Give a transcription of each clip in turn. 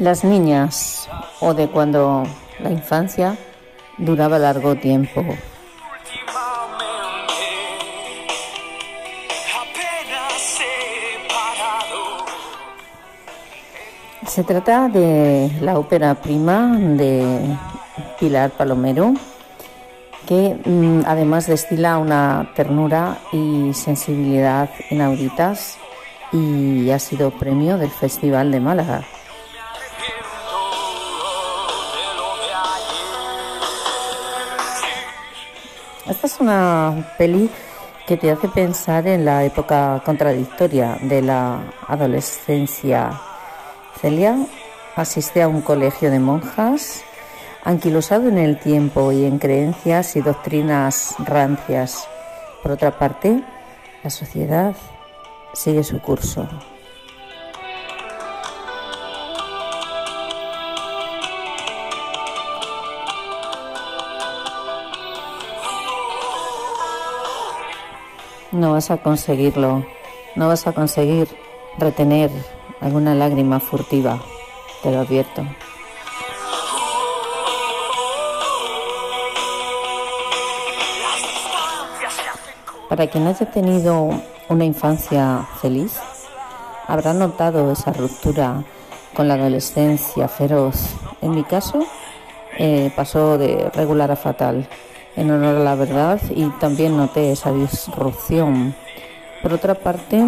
Las niñas o de cuando la infancia duraba largo tiempo. Se trata de la ópera prima de Pilar Palomero, que mm, además destila una ternura y sensibilidad inauditas y ha sido premio del Festival de Málaga. Esta es una peli que te hace pensar en la época contradictoria de la adolescencia. Celia asiste a un colegio de monjas, anquilosado en el tiempo y en creencias y doctrinas rancias. Por otra parte, la sociedad sigue su curso. No vas a conseguirlo, no vas a conseguir retener alguna lágrima furtiva, te lo advierto. Para quien haya tenido una infancia feliz, habrá notado esa ruptura con la adolescencia feroz. En mi caso, eh, pasó de regular a fatal en honor a la verdad y también noté esa disrupción. Por otra parte,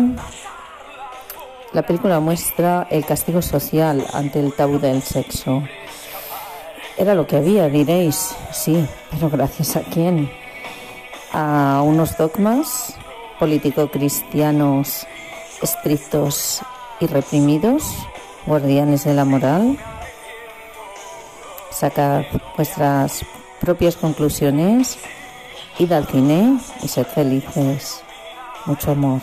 la película muestra el castigo social ante el tabú del sexo. Era lo que había, diréis, sí, pero gracias a quién? A unos dogmas político-cristianos estrictos y reprimidos, guardianes de la moral. Sacad vuestras propias conclusiones, id al cine y sed felices. Mucho amor.